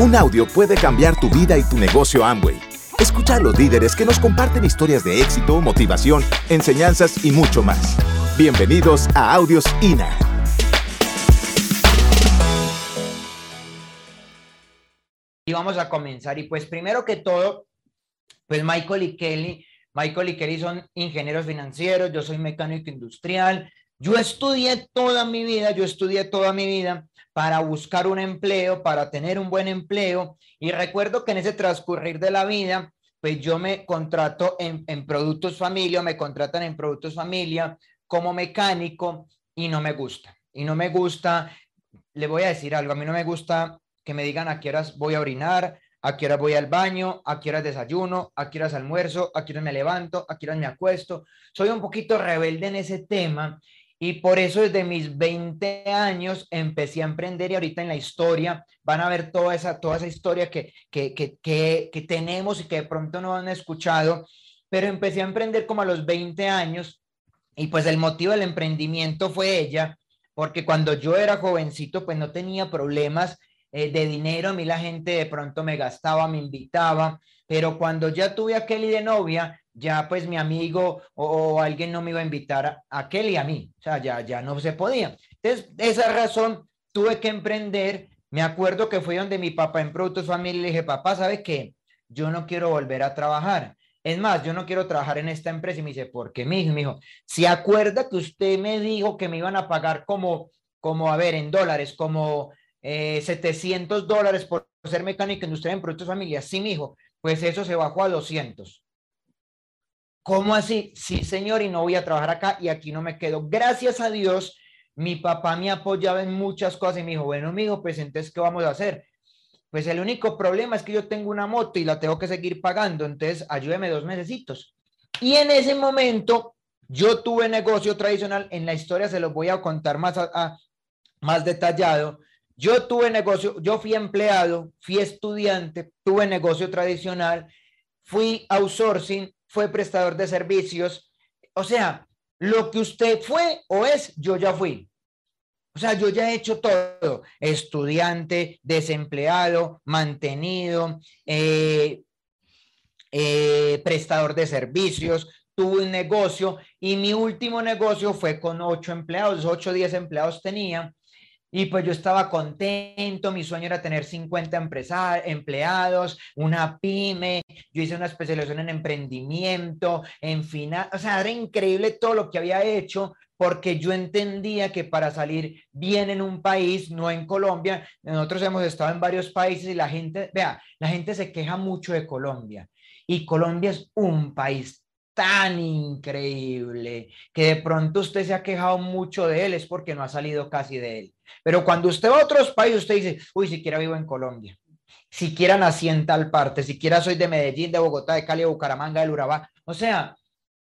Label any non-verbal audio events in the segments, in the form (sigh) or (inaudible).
Un audio puede cambiar tu vida y tu negocio Amway. Escucha a los líderes que nos comparten historias de éxito, motivación, enseñanzas y mucho más. Bienvenidos a Audios INA. Y vamos a comenzar. Y pues primero que todo, pues Michael y Kelly, Michael y Kelly son ingenieros financieros, yo soy mecánico industrial. Yo estudié toda mi vida, yo estudié toda mi vida para buscar un empleo, para tener un buen empleo. Y recuerdo que en ese transcurrir de la vida, pues yo me contrato en, Productos Familia, me contratan en Productos Familia como mecánico y no me gusta. Y no me gusta, le voy a decir algo, a mí no me gusta que me digan a qué voy a orinar, a qué voy al baño, a qué desayuno, a qué horas almuerzo, a qué horas me levanto, a qué horas me acuesto. Soy un poquito rebelde en ese tema y por eso desde mis 20 años empecé a emprender y ahorita en la historia van a ver toda esa, toda esa historia que, que, que, que, tenemos y que de pronto no han escuchado, pero empecé a emprender como a los 20 años y pues el motivo del emprendimiento fue ella, porque cuando yo era jovencito pues no tenía problemas eh, de dinero, a mí la gente de pronto me gastaba, me invitaba, pero cuando ya tuve a Kelly de novia, ya pues mi amigo o, alguien no me iba a invitar a, aquel y a mí, o sea, ya, ya no se podía. Entonces, esa razón tuve que emprender. Me acuerdo que fue donde mi papá en Productos Familia le dije, papá, ¿sabe qué? Yo no quiero volver a trabajar. Es más, yo no quiero trabajar en esta empresa. Y me dice, ¿por qué, mi hijo? Me dijo, ¿se acuerda que usted me dijo que me iban a pagar como, como a ver, en dólares, como eh, 700 dólares por ser mecánico industrial en Productos Familia? Sí, mi hijo, pues eso se bajó a 200. ¿Cómo así? Sí, señor, y no voy a trabajar acá y aquí no me quedo. Gracias a Dios, mi papá me apoyaba en muchas cosas y me dijo, bueno, mi hijo, pues entonces, ¿qué vamos a hacer? Pues el único problema es que yo tengo una moto y la tengo que seguir pagando, entonces ayúdeme dos mesecitos. Y en ese momento yo tuve negocio tradicional, en la historia se los voy a contar más, más detallado. Yo tuve negocio, yo fui empleado, fui estudiante, tuve negocio tradicional, fui outsourcing, fue prestador de servicios. O sea, lo que usted fue o es, yo ya fui. O sea, yo ya he hecho todo, estudiante, desempleado, mantenido, eh, eh, prestador de servicios, tuve un negocio y mi último negocio fue con ocho empleados, ocho o diez empleados tenía y pues yo estaba contento, mi sueño era tener 50 empleados, una pyme, yo hice una especialización en emprendimiento, en final, o sea, era increíble todo lo que había hecho porque yo entendía que para salir bien en un país, no en Colombia, nosotros hemos estado en varios países y la gente, vea, la gente se queja mucho de Colombia y Colombia es un país tan increíble que de pronto usted se ha quejado mucho de él, es porque no ha salido casi de él. Pero cuando usted va a otros países, usted dice, uy, siquiera vivo en Colombia, siquiera nací en tal parte, siquiera soy de Medellín, de Bogotá, de Cali, de Bucaramanga, del Urabá. O sea,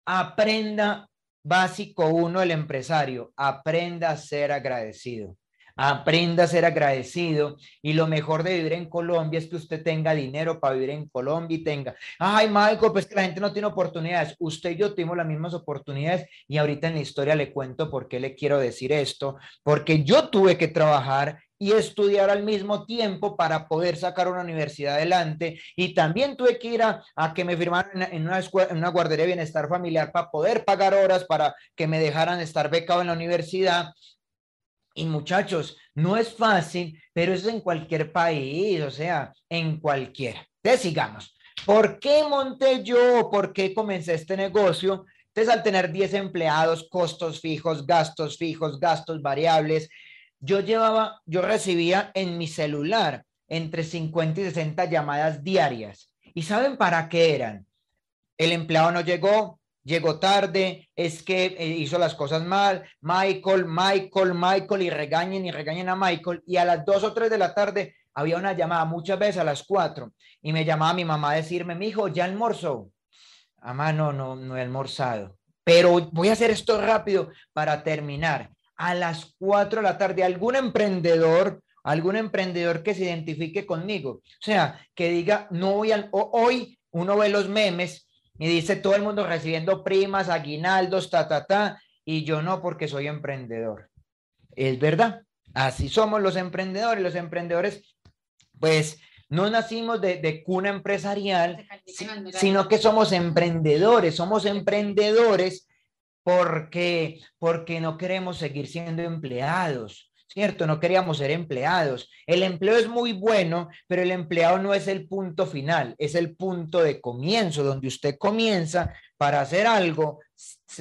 aprenda básico uno, el empresario, aprenda a ser agradecido. Aprenda a ser agradecido y lo mejor de vivir en Colombia es que usted tenga dinero para vivir en Colombia y tenga, ay Michael, pues que la gente no tiene oportunidades. Usted y yo tuvimos las mismas oportunidades y ahorita en la historia le cuento por qué le quiero decir esto, porque yo tuve que trabajar y estudiar al mismo tiempo para poder sacar una universidad adelante. Y también tuve que ir a, que me firmaran en una, en una guardería de bienestar familiar para poder pagar horas, para que me dejaran estar becado en la universidad. Y muchachos, no es fácil, pero es en cualquier país, o sea, en cualquiera. Entonces, sigamos. ¿Por qué monté yo? ¿Por qué comencé este negocio? Entonces, al tener 10 empleados, costos fijos, gastos fijos, gastos variables, yo llevaba, yo recibía en mi celular entre 50 y 60 llamadas diarias. ¿Y saben para qué eran? El empleado no llegó, llegó tarde, es que eh, hizo las cosas mal, Michael, Michael, Michael, y regañen y regañen a Michael. Y a las dos o tres de la tarde había una llamada, muchas veces a las cuatro, y me llamaba mi mamá a decirme, mi hijo, ¿ya almorzó? Mamá, no, no, no he almorzado. Pero voy a hacer esto rápido para terminar. A las cuatro de la tarde, algún emprendedor, algún emprendedor que se identifique conmigo, o sea, que diga, no voy al, hoy uno ve los memes y dice todo el mundo recibiendo primas, aguinaldos, ta, ta, ta, y yo no porque soy emprendedor. Es verdad, así somos los emprendedores. Los emprendedores, pues, no nacimos de, de cuna empresarial, sino que somos emprendedores, somos emprendedores porque, porque no queremos seguir siendo empleados. ¿Cierto? No queríamos ser empleados. El empleo es muy bueno, pero el empleado no es el punto final, es el punto de comienzo, donde usted comienza para hacer algo,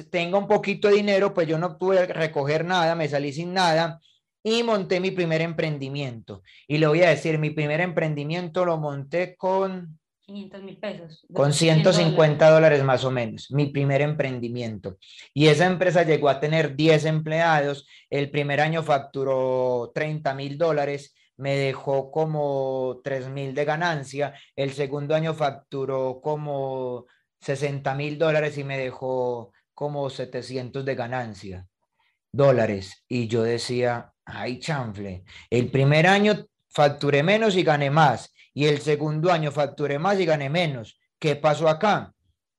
tenga un poquito de dinero, pues yo no pude recoger nada, me salí sin nada y monté mi primer emprendimiento. Y le voy a decir, mi primer emprendimiento lo monté con 500 mil pesos. Con 150 dólares más o menos, mi primer emprendimiento. Y esa empresa llegó a tener 10 empleados. El primer año facturó 30 mil dólares, me dejó como 3 mil de ganancia. El segundo año facturó como 60 mil dólares y me dejó como 700 de ganancia dólares. Y yo decía, ay, chanfle, el primer año facturé menos y gané más y el segundo año facturé más y gané menos. ¿Qué pasó acá?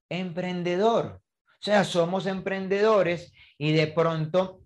Emprendedor. O sea, somos emprendedores y de pronto,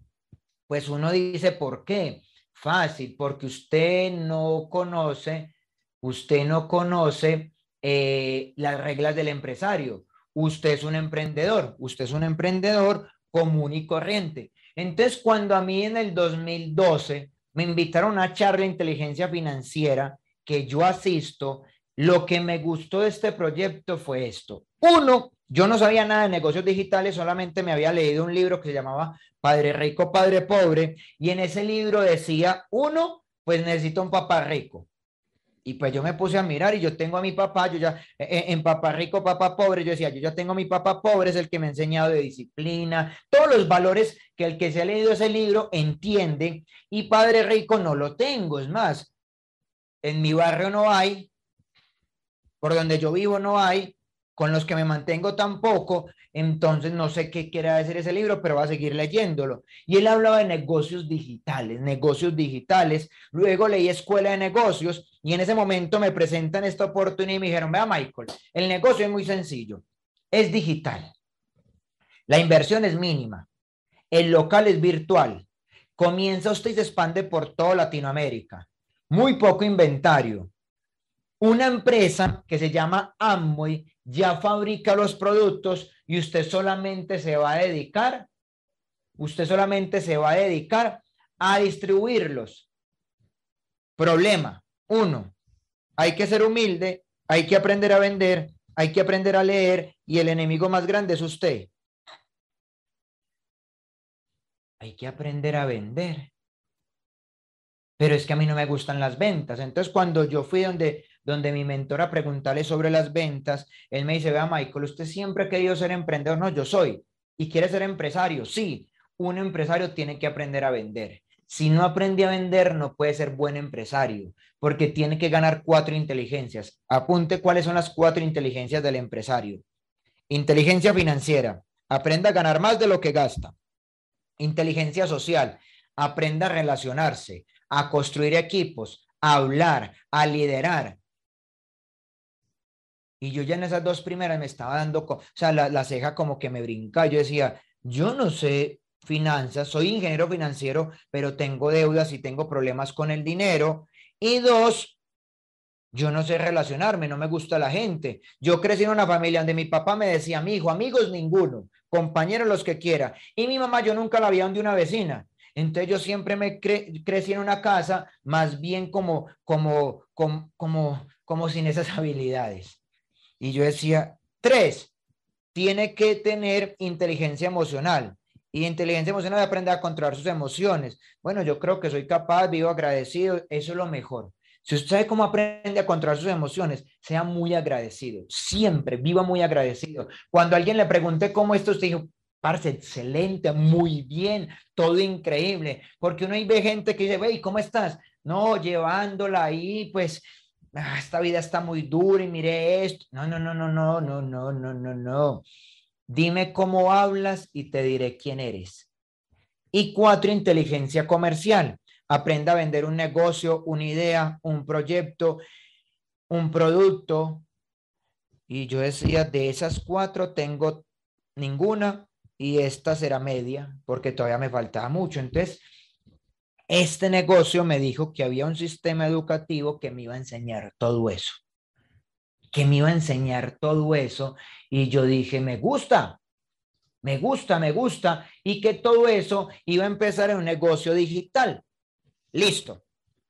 pues uno dice, ¿por qué? Fácil, porque usted no conoce, usted no conoce eh, las reglas del empresario. Usted es un emprendedor, usted es un emprendedor común y corriente. Entonces, cuando a mí en el 2012 me invitaron a charla de inteligencia financiera, que yo asisto, lo que me gustó de este proyecto fue esto. Uno, yo no sabía nada de negocios digitales, solamente me había leído un libro que se llamaba Padre Rico, Padre Pobre, y en ese libro decía, uno, pues necesito un papá rico. Y pues yo me puse a mirar y yo tengo a mi papá, yo ya, e, e, en papá rico, papá pobre, yo decía, yo ya tengo a mi papá pobre, es el que me ha enseñado de disciplina, todos los valores que el que se ha leído ese libro entiende, y padre rico no lo tengo, es más, en mi barrio no hay, por donde yo vivo no hay, con los que me mantengo tampoco, entonces no sé qué quiere decir ese libro, pero va a seguir leyéndolo. Y él hablaba de negocios digitales, negocios digitales. Luego leí Escuela de Negocios y en ese momento me presentan esta oportunidad y me dijeron, vea Michael, el negocio es muy sencillo, es digital. La inversión es mínima. El local es virtual. Comienza usted y se expande por toda Latinoamérica muy poco inventario. Una empresa que se llama Amway ya fabrica los productos y usted solamente se va a dedicar, usted solamente se va a dedicar a distribuirlos. Problema, uno, hay que ser humilde, hay que aprender a vender, hay que aprender a leer y el enemigo más grande es usted. Hay que aprender a vender pero es que a mí no me gustan las ventas. Entonces, cuando yo fui donde, donde mi mentor a preguntarle sobre las ventas, él me dice, vea, Michael, usted siempre ha querido ser emprendedor. No, yo soy. ¿Y quiere ser empresario? Sí, un empresario tiene que aprender a vender. Si no aprende a vender, no puede ser buen empresario, porque tiene que ganar cuatro inteligencias. Apunte cuáles son las cuatro inteligencias del empresario. Inteligencia financiera, aprenda a ganar más de lo que gasta. Inteligencia social, aprenda a relacionarse a construir equipos, a hablar, a liderar. Y yo ya en esas dos primeras me estaba dando, o sea, la, ceja como que me brinca. Yo decía, yo no sé finanzas, soy ingeniero financiero, pero tengo deudas y tengo problemas con el dinero. Y dos, yo no sé relacionarme, no me gusta la gente. Yo crecí en una familia donde mi papá me decía, mi hijo, amigos ninguno, compañeros los que quiera. Y mi mamá, yo nunca la vi donde una vecina. Entonces yo siempre me crecí en una casa más bien como, como, como, como, como sin esas (laughs) habilidades. Y yo decía, tres, tiene que tener inteligencia emocional. Y inteligencia emocional es aprender a controlar sus emociones. Bueno, yo creo que soy capaz, vivo agradecido, eso es lo mejor. Si usted sabe cómo aprende a controlar sus emociones, sea muy agradecido. Siempre viva muy agradecido. Cuando alguien le pregunte cómo esto, usted dijo, Parce, excelente, muy bien, todo increíble, porque uno ve gente que dice, wey, ¿cómo estás? No, llevándola ahí, pues, ah, esta vida está muy dura y mire esto. No, no, no, no, no, no, no, no, no, no. Dime cómo hablas y te diré quién eres. Y cuatro, inteligencia comercial. Aprenda a vender un negocio, una idea, un proyecto, un producto. Y yo decía, de esas cuatro tengo ninguna y esta será media porque todavía me faltaba mucho. Entonces, este negocio me dijo que había un sistema educativo que me iba a enseñar todo eso, que me iba a enseñar todo eso. Y yo dije, me gusta, me gusta, me gusta, y que todo eso iba a empezar en un negocio digital. Listo.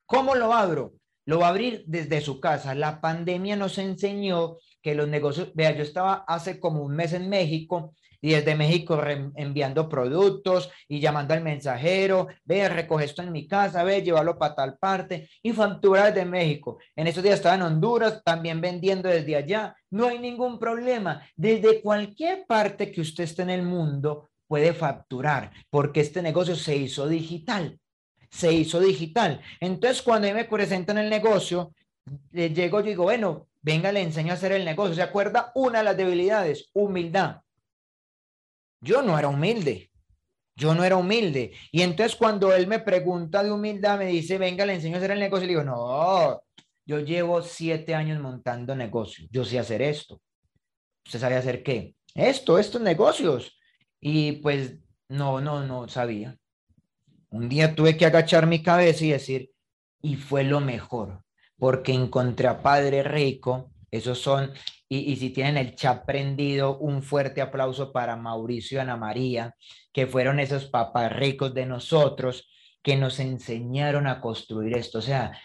¿Cómo lo abro? Lo va a abrir desde su casa. La pandemia nos enseñó que los negocios, vea, yo estaba hace como un mes en México y desde México enviando productos y llamando al mensajero, ve, recoge esto en mi casa, ve, llévalo para tal parte y factura desde México. En esos días estaba en Honduras, también vendiendo desde allá. No hay ningún problema. Desde cualquier parte que usted esté en el mundo puede facturar, porque este negocio se hizo digital. Se hizo digital. Entonces, cuando me presentan el negocio, le llego y digo, bueno, venga, le enseño a hacer el negocio. ¿Se acuerda? Una de las debilidades, humildad. Yo no era humilde. Yo no era humilde. Y entonces cuando él me pregunta de humildad, me dice, venga, le enseño a hacer el negocio. Le digo, no, yo llevo siete años montando negocios. Yo sé hacer esto. ¿Usted sabe hacer qué? Esto, estos negocios. Y pues no, no, no sabía. Un día tuve que agachar mi cabeza y decir, y fue lo mejor, porque encontré a Padre Rico. Esos son y, si tienen el chat prendido, un fuerte aplauso para Mauricio y Ana María, que fueron esos papás ricos de nosotros que nos enseñaron a construir esto. O sea,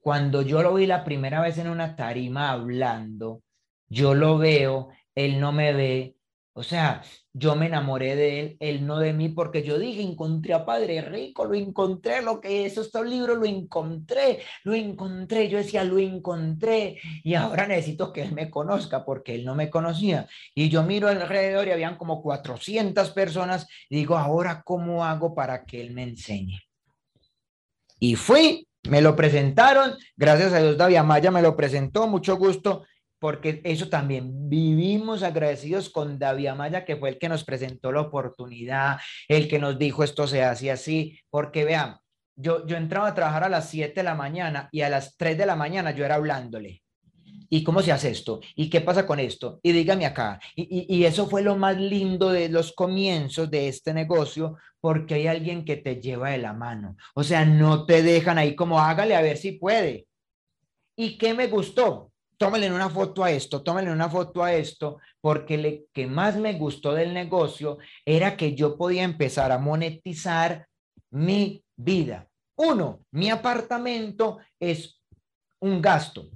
cuando yo lo vi la primera vez en una tarima hablando, yo lo veo, él no me ve, o sea, yo me enamoré de él, él no de mí, porque yo dije, encontré a Padre Rico, lo encontré, lo que es estos libros, lo encontré, lo encontré, yo decía, lo encontré, y ahora necesito que él me conozca, porque él no me conocía. Y yo miro alrededor y habían como 400 personas, y digo, ahora, ¿cómo hago para que él me enseñe? Y fui, me lo presentaron, gracias a Dios David Amaya me lo presentó, mucho gusto, porque eso también vivimos agradecidos con David Amaya, que fue el que nos presentó la oportunidad, el que nos dijo esto se hace así, porque vean, yo, yo entraba a trabajar a las 7 de la mañana y a las 3 de la mañana yo era hablándole. ¿Y cómo se hace esto? ¿Y qué pasa con esto? Y dígame acá. Y, y, eso fue lo más lindo de los comienzos de este negocio, porque hay alguien que te lleva de la mano. O sea, no te dejan ahí como hágale a ver si puede. ¿Y qué me gustó? Tómenle una foto a esto, tómenle una foto a esto, porque lo que más me gustó del negocio era que yo podía empezar a monetizar mi vida. Uno, mi apartamento es un gasto.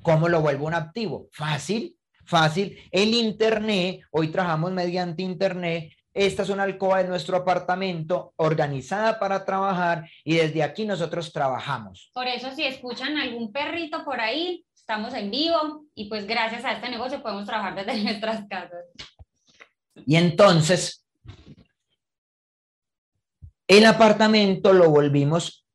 ¿Cómo lo vuelvo un activo? Fácil, fácil. El Internet, hoy trabajamos mediante Internet. Esta es una alcoba de nuestro apartamento organizada para trabajar y desde aquí nosotros trabajamos. Por eso si escuchan algún perrito por ahí, estamos en vivo y pues gracias a este negocio podemos trabajar desde (laughs) nuestras casas. Y entonces, el apartamento lo volvimos,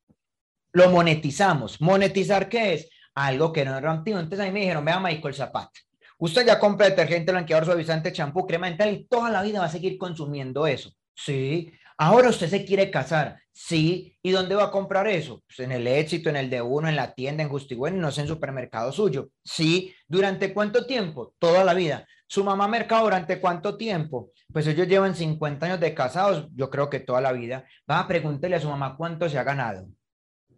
lo monetizamos. ¿Monetizar qué es? Algo que no era antiguo. Entonces ahí me dijeron, vea Michael Zapata, usted ya compra detergente, blanqueador, suavizante, champú, crema dental y toda la vida va a seguir consumiendo eso. Sí, Ahora usted se quiere casar, sí. ¿Y dónde va a comprar eso? Pues en el éxito, en el de uno, en la tienda, en Justigüen, no sé, en supermercado suyo. Sí. ¿Durante cuánto tiempo? Toda la vida. ¿Su mamá mercado durante cuánto tiempo? Pues ellos llevan 50 años de casados, yo creo que toda la vida. Va a preguntarle a su mamá cuánto se ha ganado.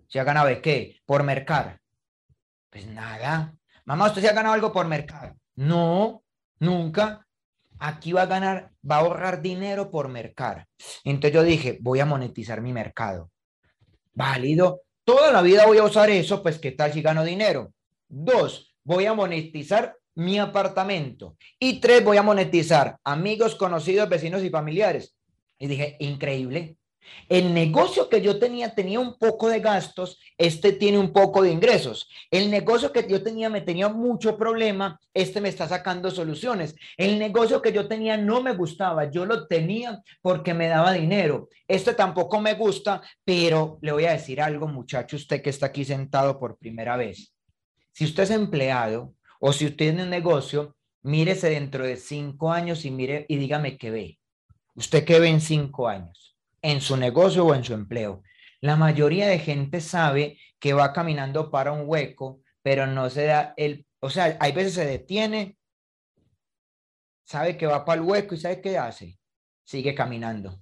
¿Se ha ganado de qué? Por mercar. Pues nada. Mamá, ¿usted se ha ganado algo por mercar? No, nunca aquí va a ganar, va a ahorrar dinero por mercar. Entonces yo dije, voy a monetizar mi mercado. Válido. Toda la vida voy a usar eso, pues ¿qué tal si gano dinero? Dos, voy a monetizar mi apartamento. Y tres, voy a monetizar amigos, conocidos, vecinos y familiares. Y dije, increíble. El negocio que yo tenía tenía un poco de gastos, este tiene un poco de ingresos. El negocio que yo tenía me tenía mucho problema, este me está sacando soluciones. El negocio que yo tenía no me gustaba, yo lo tenía porque me daba dinero. Este tampoco me gusta, pero le voy a decir algo, muchacho, usted que está aquí sentado por primera vez. Si usted es empleado o si usted tiene un negocio, mírese dentro de cinco años y mire y dígame qué ve. ¿Usted qué ve en cinco años? En su negocio o en su empleo. La mayoría de gente sabe que va caminando para un hueco, pero no se da el, o sea, hay veces se detiene, sabe que va para el hueco y sabe qué hace, sigue caminando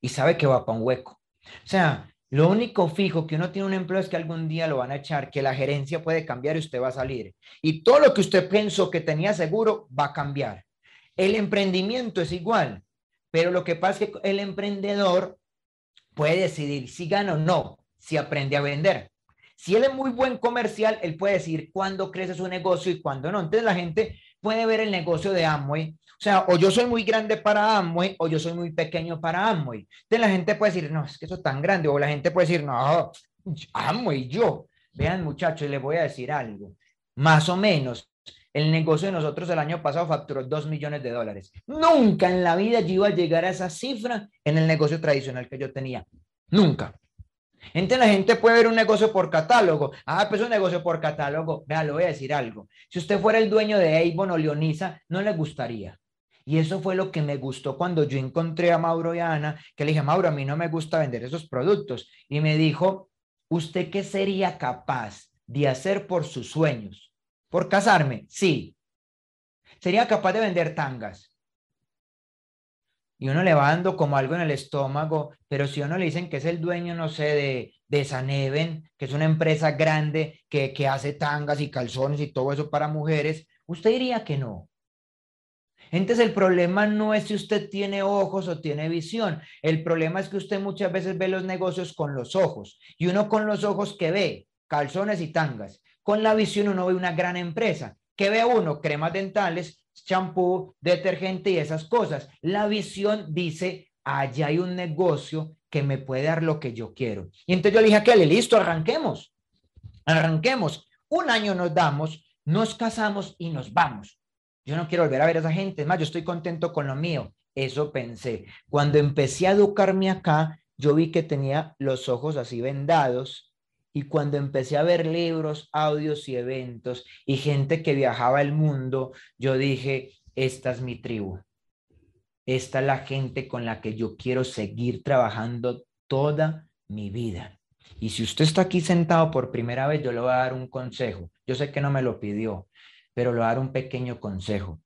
y sabe que va para un hueco. O sea, Lo único fijo que uno tiene un empleo es que algún día lo van a echar, que la gerencia puede cambiar y usted va a salir. Y todo lo que usted pensó que tenía seguro va a cambiar. El emprendimiento es igual, pero lo que pasa es que el emprendedor puede decidir si gana o no, si aprende a vender. Si él es muy buen comercial, él puede decir cuándo crece su negocio y cuándo no. Entonces la gente puede ver el negocio de Amway o sea, o yo soy muy grande para Amway o yo soy muy pequeño para Amway. Entonces la gente puede decir, no, es que eso es tan grande. O la gente puede decir, no, Amway, yo. Vean muchachos, les voy a decir algo. Más o menos, el negocio de nosotros el año pasado facturó 2 millones de dólares. Nunca en la vida yo iba a llegar a esa cifra en el negocio tradicional que yo tenía. Nunca. Entonces la gente puede ver un negocio por catálogo. Ah, pues un negocio por catálogo. Vea, le voy a decir algo. Si usted fuera el dueño de Avon o Leonisa, no le gustaría. Y eso fue lo que me gustó cuando yo encontré a Mauro y a Ana, que le dije, Mauro, a mí no me gusta vender esos productos. Y me dijo, ¿usted qué sería capaz de hacer por sus sueños? ¿Por casarme? Sí. ¿Sería capaz de vender tangas? Y uno le va dando como algo en el estómago, pero si uno le dicen que es el dueño, no sé, de, de Saneven, que es una empresa grande que, que hace tangas y calzones y todo eso para mujeres, usted diría que no. Entonces el problema no es si usted tiene ojos o tiene visión. El problema es que usted muchas veces ve los negocios con los ojos y uno con los ojos que ve calzones y tangas. Con la visión uno ve una gran empresa. ¿Qué ve uno? Cremas dentales, champú, detergente y esas cosas. La visión dice, allá hay un negocio que me puede dar lo que yo quiero. Y entonces yo le dije a Kelly, listo, arranquemos. Arranquemos. Un año nos damos, nos casamos y nos vamos. Yo no quiero volver a ver a esa gente. Es más, yo estoy contento con lo mío. Eso pensé. Cuando empecé a educarme acá, yo vi que tenía los ojos así vendados. Y cuando empecé a ver libros, audios y eventos y gente que viajaba el mundo, yo dije, esta es mi tribu. Esta es la gente con la que yo quiero seguir trabajando toda mi vida. Y si usted está aquí sentado por primera vez, yo le voy a dar un consejo. Yo sé que no me lo pidió, pero le voy a dar un pequeño consejo.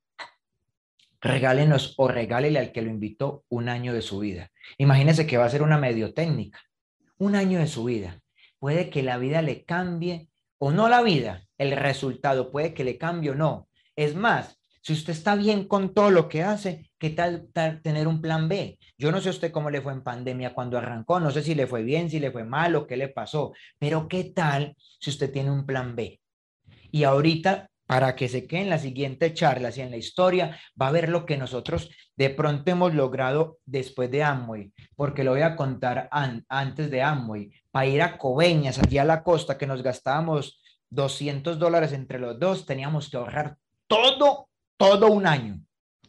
Regálenos o regálele al que lo invitó un año de su vida. Imagínese que va a ser una medio técnica. Un año de su vida. Puede que la vida le cambie o no la vida, el resultado puede que le cambie o no. Es más, si usted está bien con todo lo que hace, ¿qué tal, tal, tener un plan B? Yo no sé usted cómo le fue en pandemia cuando arrancó, no sé si le fue bien, si le fue mal o qué le pasó, pero ¿qué tal si usted tiene un plan B? Y ahorita para que se quede en la siguiente charla, y en la historia, va a ver lo que nosotros de pronto hemos logrado después de Amway, porque lo voy a contar antes de Amway, para ir a Coveñas, allí a la costa, que nos gastábamos 200 dólares entre los dos, teníamos que ahorrar todo, todo un año,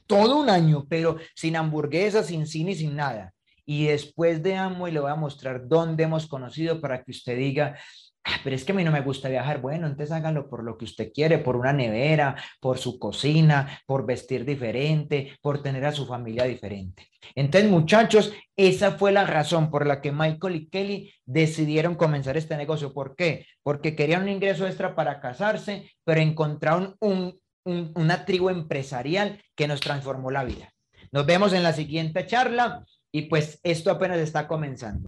todo un año, pero sin hamburguesas, sin cine, sin nada. Y después de Amway le voy a mostrar dónde hemos conocido para que usted diga, pero es que a mí no me gusta viajar. Bueno, entonces hágalo por lo que usted quiere, por una nevera, por su cocina, por vestir diferente, por tener a su familia diferente. Entonces, muchachos, esa fue la razón por la que Michael y Kelly decidieron comenzar este negocio. ¿Por qué? Porque querían un ingreso extra para casarse, pero encontraron un, una tribu empresarial que nos transformó la vida. Nos vemos en la siguiente charla y pues esto apenas está comenzando.